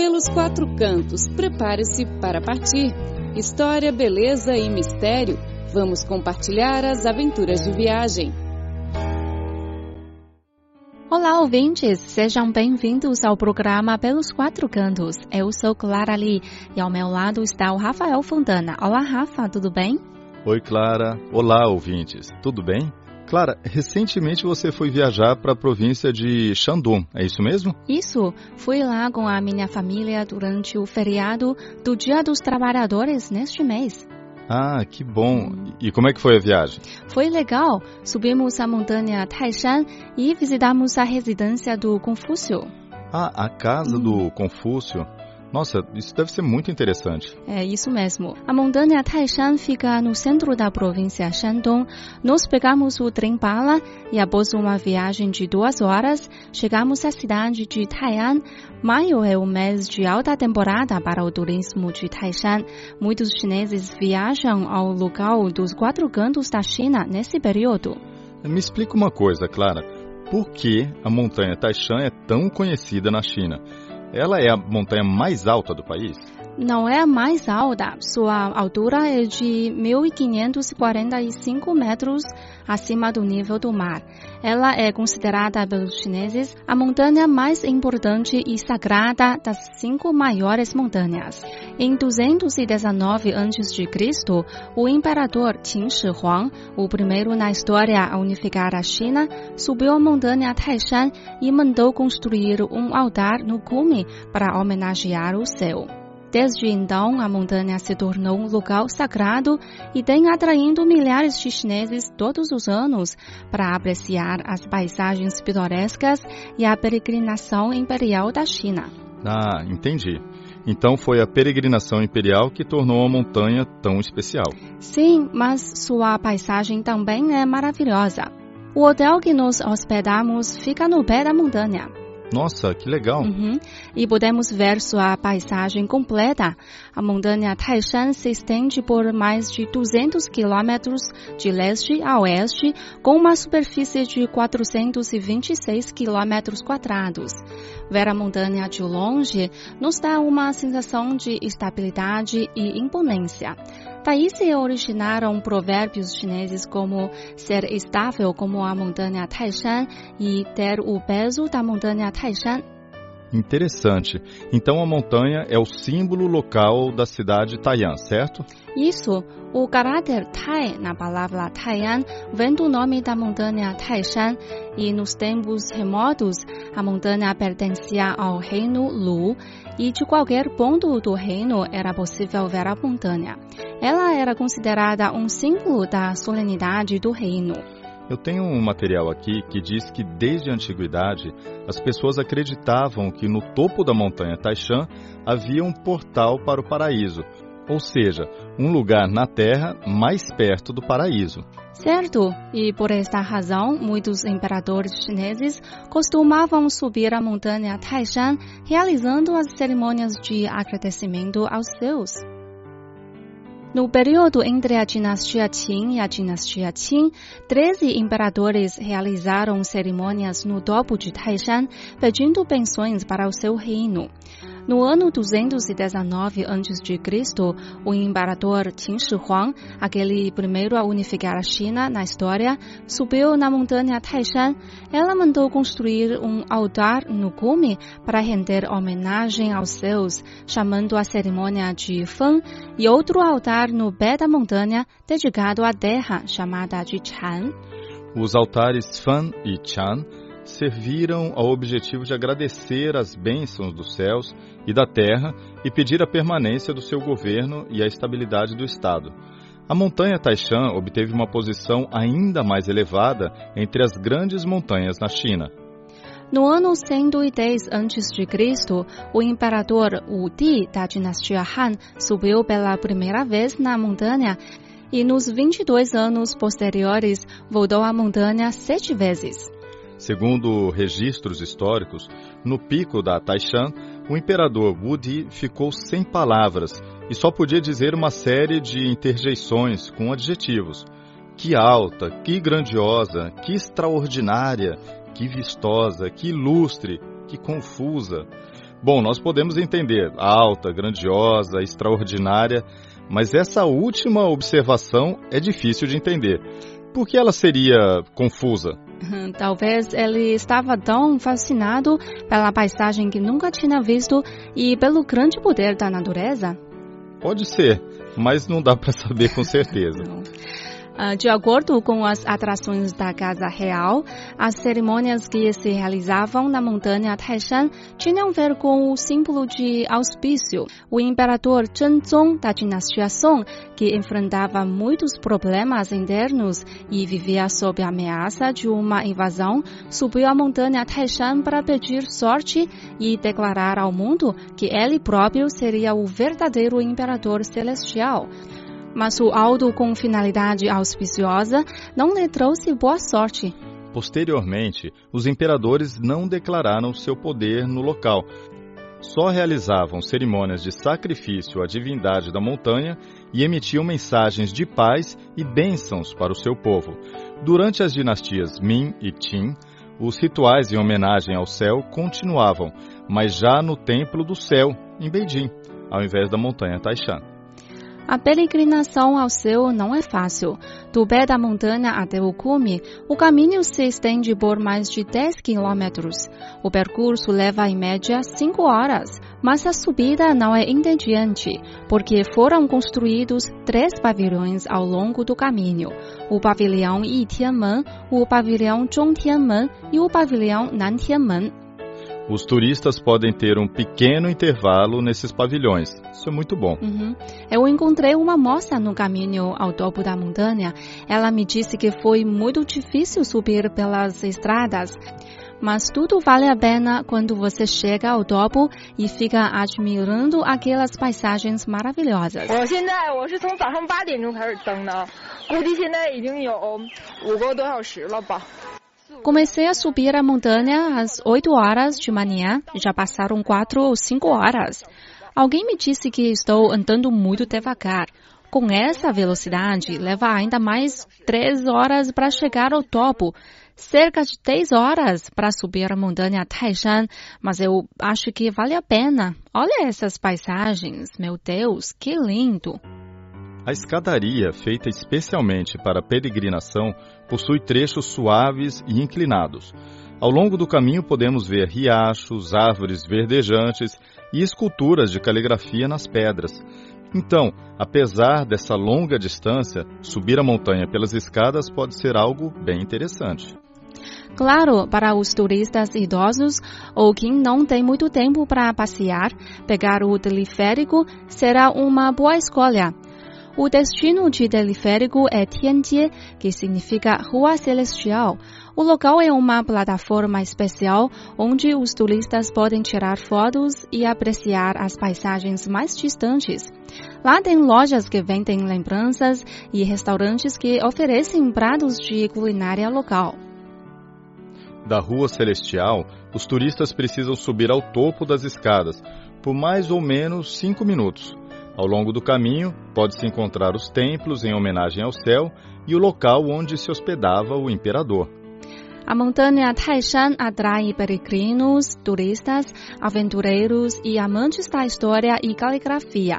Pelos quatro cantos, prepare-se para partir. História, beleza e mistério. Vamos compartilhar as aventuras de viagem. Olá, ouvintes! Sejam bem-vindos ao programa Pelos Quatro Cantos. Eu sou Clara Lee e ao meu lado está o Rafael Fontana. Olá, Rafa, tudo bem? Oi, Clara. Olá, ouvintes. Tudo bem? Clara, recentemente você foi viajar para a província de Shandong, é isso mesmo? Isso. Fui lá com a minha família durante o feriado do Dia dos Trabalhadores neste mês. Ah, que bom. E como é que foi a viagem? Foi legal. Subimos a montanha Taishan e visitamos a residência do Confúcio. Ah, a casa do Confúcio. Nossa, isso deve ser muito interessante. É isso mesmo. A montanha Taishan fica no centro da província Shandong. Nós pegamos o trem bala e após uma viagem de duas horas, chegamos à cidade de Tai'an. Maio é o mês de alta temporada para o turismo de Taishan. Muitos chineses viajam ao local dos quatro cantos da China nesse período. Me explica uma coisa, Clara. Por que a montanha Taishan é tão conhecida na China? Ela é a montanha mais alta do país? Não é a mais alta. Sua altura é de 1.545 metros acima do nível do mar. Ela é considerada pelos chineses a montanha mais importante e sagrada das cinco maiores montanhas. Em 219 a.C., o imperador Qin Shi Huang, o primeiro na história a unificar a China, subiu a montanha Taishan e mandou construir um altar no cume para homenagear o céu. Desde então, a montanha se tornou um lugar sagrado e tem atraindo milhares de chineses todos os anos para apreciar as paisagens pitorescas e a peregrinação imperial da China. Ah, entendi. Então foi a peregrinação imperial que tornou a montanha tão especial. Sim, mas sua paisagem também é maravilhosa. O hotel que nos hospedamos fica no pé da montanha. Nossa, que legal! Uhum. E podemos ver sua paisagem completa. A montanha Taishan se estende por mais de 200 quilômetros de leste a oeste, com uma superfície de 426 quilômetros quadrados. Ver a montanha de longe nos dá uma sensação de estabilidade e imponência. Daí se originaram provérbios chineses como ser estável como a montanha Taishan e ter o peso da montanha Taishan. Interessante. Então a montanha é o símbolo local da cidade Taiyan, certo? Isso. O caráter Tai na palavra Taiyan vem do nome da montanha Taishan e nos tempos remotos a montanha pertencia ao reino Lu e de qualquer ponto do reino era possível ver a montanha. Ela era considerada um símbolo da solenidade do reino. Eu tenho um material aqui que diz que desde a antiguidade as pessoas acreditavam que no topo da montanha Taishan havia um portal para o paraíso, ou seja, um lugar na terra mais perto do paraíso. Certo, e por esta razão, muitos imperadores chineses costumavam subir a montanha Taishan realizando as cerimônias de agradecimento aos seus. No período entre a dinastia Qin e a dinastia Qin, 13 imperadores realizaram cerimônias no topo de Taishan, pedindo pensões para o seu reino. No ano 219 a.C., o imperador Qin Shi Huang, aquele primeiro a unificar a China na história, subiu na montanha Taishan. Ela mandou construir um altar no cume para render homenagem aos seus, chamando a cerimônia de Feng, e outro altar no pé da montanha, dedicado à terra, chamada de Chan. Os altares Fan e Chan serviram ao objetivo de agradecer as bênçãos dos céus e da terra e pedir a permanência do seu governo e a estabilidade do Estado. A montanha Taishan obteve uma posição ainda mais elevada entre as grandes montanhas na China. No ano 110 a.C., o imperador Wu Di da dinastia Han subiu pela primeira vez na montanha e nos 22 anos posteriores voltou à montanha sete vezes. Segundo registros históricos, no pico da Taishan, o imperador Wudi ficou sem palavras e só podia dizer uma série de interjeições com adjetivos. Que alta, que grandiosa, que extraordinária, que vistosa, que ilustre, que confusa. Bom, nós podemos entender alta, grandiosa, extraordinária, mas essa última observação é difícil de entender. Por que ela seria confusa? Talvez ele estava tão fascinado pela paisagem que nunca tinha visto e pelo grande poder da natureza. Pode ser, mas não dá para saber com certeza. Ah, de acordo com as atrações da Casa Real, as cerimônias que se realizavam na montanha Taishan tinham a ver com o símbolo de auspício. O imperador Zhenzong da dinastia Song, que enfrentava muitos problemas internos e vivia sob a ameaça de uma invasão, subiu a montanha Taishan para pedir sorte e declarar ao mundo que ele próprio seria o verdadeiro imperador celestial mas o aldo com finalidade auspiciosa não lhe trouxe boa sorte. Posteriormente, os imperadores não declararam seu poder no local. Só realizavam cerimônias de sacrifício à divindade da montanha e emitiam mensagens de paz e bênçãos para o seu povo. Durante as dinastias Min e Qin, os rituais em homenagem ao céu continuavam, mas já no Templo do Céu, em Beijing, ao invés da montanha Taishan. A peregrinação ao céu não é fácil. Do pé da montanha até o cume, o caminho se estende por mais de 10 quilômetros. O percurso leva em média 5 horas, mas a subida não é entediante, porque foram construídos três pavilhões ao longo do caminho: o pavilhão Yitianmen, o pavilhão Zhongtianmen e o pavilhão Nantianmen. Os turistas podem ter um pequeno intervalo nesses pavilhões. Isso é muito bom. Uhum. Eu encontrei uma moça no caminho ao topo da montanha. Ela me disse que foi muito difícil subir pelas estradas. Mas tudo vale a pena quando você chega ao topo e fica admirando aquelas paisagens maravilhosas. 我 Comecei a subir a montanha às 8 horas de manhã, já passaram 4 ou 5 horas. Alguém me disse que estou andando muito devagar. Com essa velocidade, leva ainda mais 3 horas para chegar ao topo. Cerca de 10 horas para subir a montanha Taishan, mas eu acho que vale a pena. Olha essas paisagens, meu Deus, que lindo! A escadaria, feita especialmente para peregrinação, possui trechos suaves e inclinados. Ao longo do caminho podemos ver riachos, árvores verdejantes e esculturas de caligrafia nas pedras. Então, apesar dessa longa distância, subir a montanha pelas escadas pode ser algo bem interessante. Claro, para os turistas idosos ou quem não tem muito tempo para passear, pegar o teleférico será uma boa escolha. O destino de teleférico é Tianjie, que significa Rua Celestial. O local é uma plataforma especial onde os turistas podem tirar fotos e apreciar as paisagens mais distantes. Lá tem lojas que vendem lembranças e restaurantes que oferecem pratos de culinária local. Da Rua Celestial, os turistas precisam subir ao topo das escadas por mais ou menos cinco minutos. Ao longo do caminho, pode-se encontrar os templos em homenagem ao céu e o local onde se hospedava o imperador. A montanha Taishan atrai peregrinos, turistas, aventureiros e amantes da história e caligrafia.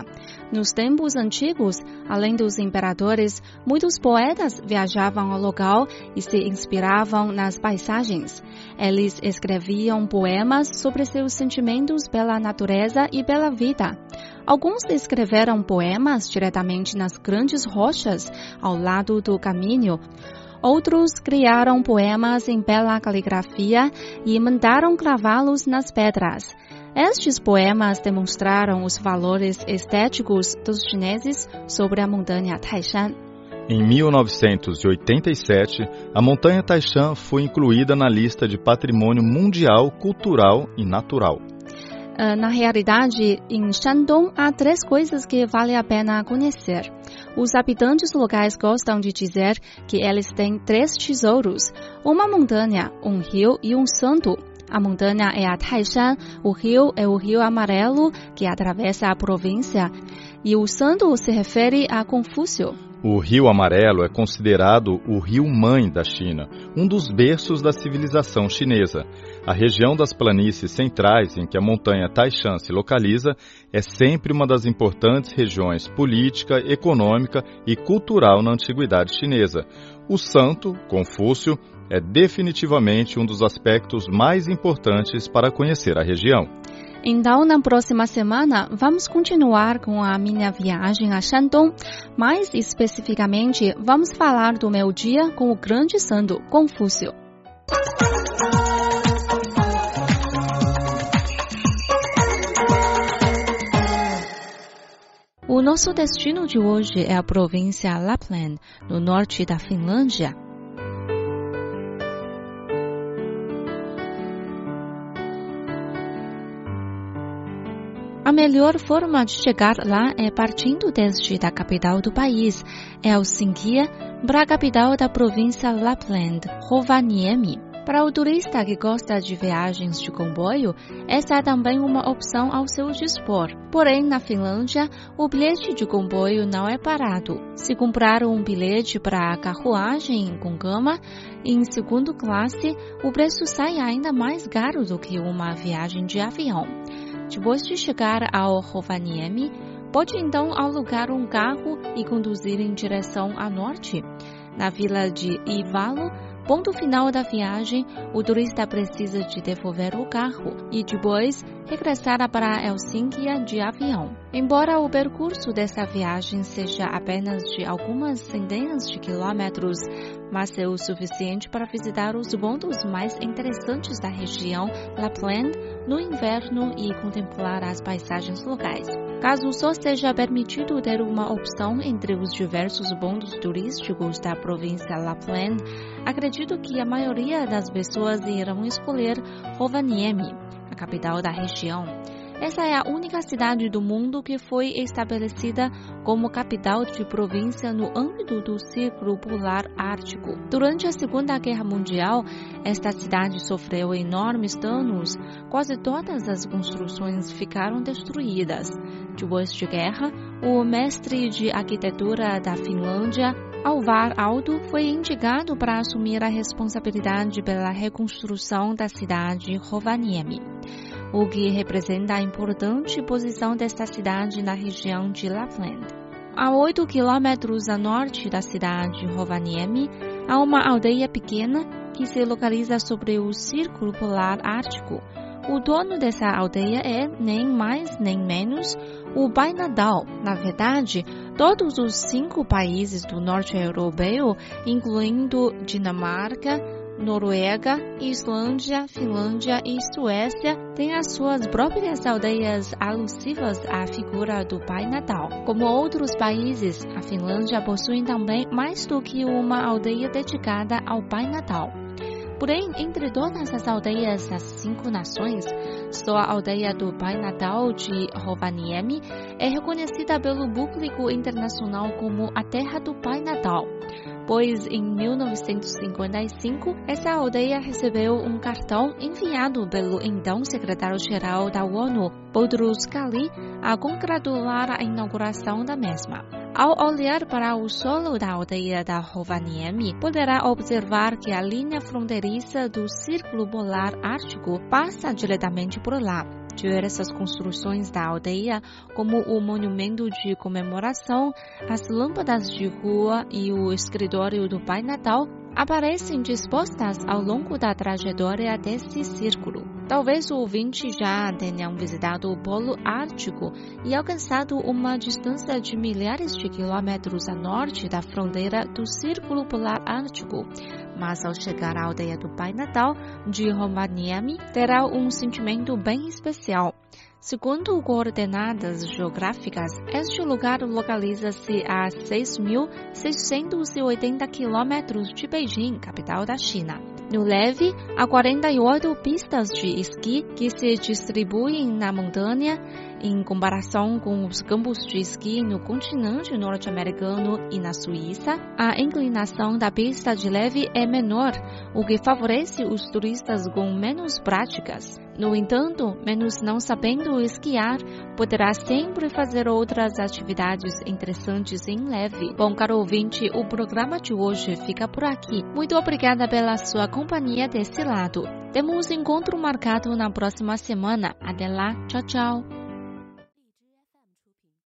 Nos tempos antigos, além dos imperadores, muitos poetas viajavam ao local e se inspiravam nas paisagens. Eles escreviam poemas sobre seus sentimentos pela natureza e pela vida. Alguns escreveram poemas diretamente nas grandes rochas ao lado do caminho. Outros criaram poemas em bela caligrafia e mandaram gravá-los nas pedras. Estes poemas demonstraram os valores estéticos dos chineses sobre a montanha Taishan. Em 1987, a montanha Taishan foi incluída na lista de Patrimônio Mundial Cultural e Natural. Uh, na realidade, em Shandong há três coisas que vale a pena conhecer. Os habitantes locais gostam de dizer que eles têm três tesouros: uma montanha, um rio e um santo. A montanha é a Taishan, o rio é o Rio Amarelo, que atravessa a província, e o santo se refere a Confúcio. O Rio Amarelo é considerado o rio mãe da China, um dos berços da civilização chinesa. A região das planícies centrais, em que a montanha Taishan se localiza, é sempre uma das importantes regiões política, econômica e cultural na antiguidade chinesa. O santo, Confúcio, é definitivamente um dos aspectos mais importantes para conhecer a região. Então, na próxima semana, vamos continuar com a minha viagem a Shandong. Mais especificamente, vamos falar do meu dia com o grande santo Confúcio. O nosso destino de hoje é a província Lapland, no norte da Finlândia. A melhor forma de chegar lá é partindo desde a capital do país, Helsinki, para a capital da província Lapland, Rovaniemi. Para o turista que gosta de viagens de comboio, essa é também uma opção ao seu dispor. Porém, na Finlândia, o bilhete de comboio não é barato. Se comprar um bilhete para a carruagem com cama, em segunda classe, o preço sai ainda mais caro do que uma viagem de avião. Depois de chegar ao Rovaniemi, pode então alugar um carro e conduzir em direção a norte. Na vila de Ivalo, ponto final da viagem, o turista precisa de devolver o carro e depois regressar para Helsinki de avião. Embora o percurso dessa viagem seja apenas de algumas centenas de quilômetros, mas é o suficiente para visitar os pontos mais interessantes da região Lapland no inverno e contemplar as paisagens locais. Caso só seja permitido ter uma opção entre os diversos pontos turísticos da província Lapland, acredito que a maioria das pessoas irão escolher Rovaniemi, a capital da região. Essa é a única cidade do mundo que foi estabelecida como capital de província no âmbito do Círculo Polar Ártico. Durante a Segunda Guerra Mundial, esta cidade sofreu enormes danos. Quase todas as construções ficaram destruídas. Depois de guerra, o mestre de arquitetura da Finlândia, Alvar Aldo foi indicado para assumir a responsabilidade pela reconstrução da cidade Rovaniemi o que representa a importante posição desta cidade na região de Lapland. A 8 quilômetros a norte da cidade Rovaniemi, há uma aldeia pequena que se localiza sobre o Círculo Polar Ártico. O dono dessa aldeia é, nem mais nem menos, o Pai Nadal. Na verdade, todos os cinco países do norte europeu, incluindo Dinamarca, Noruega, Islândia, Finlândia e Suécia têm as suas próprias aldeias alusivas à figura do Pai Natal. Como outros países, a Finlândia possui também mais do que uma aldeia dedicada ao Pai Natal. Porém, entre todas as aldeias das cinco nações, só a aldeia do Pai Natal de Rovaniemi é reconhecida pelo público internacional como a terra do Pai Natal pois em 1955 essa aldeia recebeu um cartão enviado pelo então secretário-geral da ONU, Boutros Ghali, a congratular a inauguração da mesma. Ao olhar para o solo da aldeia da Rovaniemi, poderá observar que a linha fronteiriça do Círculo Polar Ártico passa diretamente por lá diversas construções da aldeia, como o monumento de comemoração, as lâmpadas de rua e o escritório do Pai Natal, aparecem dispostas ao longo da trajetória desse círculo. Talvez o ouvinte já tenha visitado o Polo Ártico e alcançado uma distância de milhares de quilômetros a norte da fronteira do Círculo Polar Ártico, mas ao chegar à aldeia do Pai Natal de Rovaniemi, terá um sentimento bem especial. Segundo coordenadas geográficas, este lugar localiza-se a 6.680 quilômetros de Beijing, capital da China. No leve, há 48 pistas de esqui que se distribuem na montanha em comparação com os campos de esqui no continente norte-americano e na Suíça, a inclinação da pista de leve é menor, o que favorece os turistas com menos práticas. No entanto, menos não sabendo esquiar, poderá sempre fazer outras atividades interessantes em leve. Bom, caro ouvinte, o programa de hoje fica por aqui. Muito obrigada pela sua companhia desse lado. Temos encontro marcado na próxima semana. Até lá, tchau, tchau.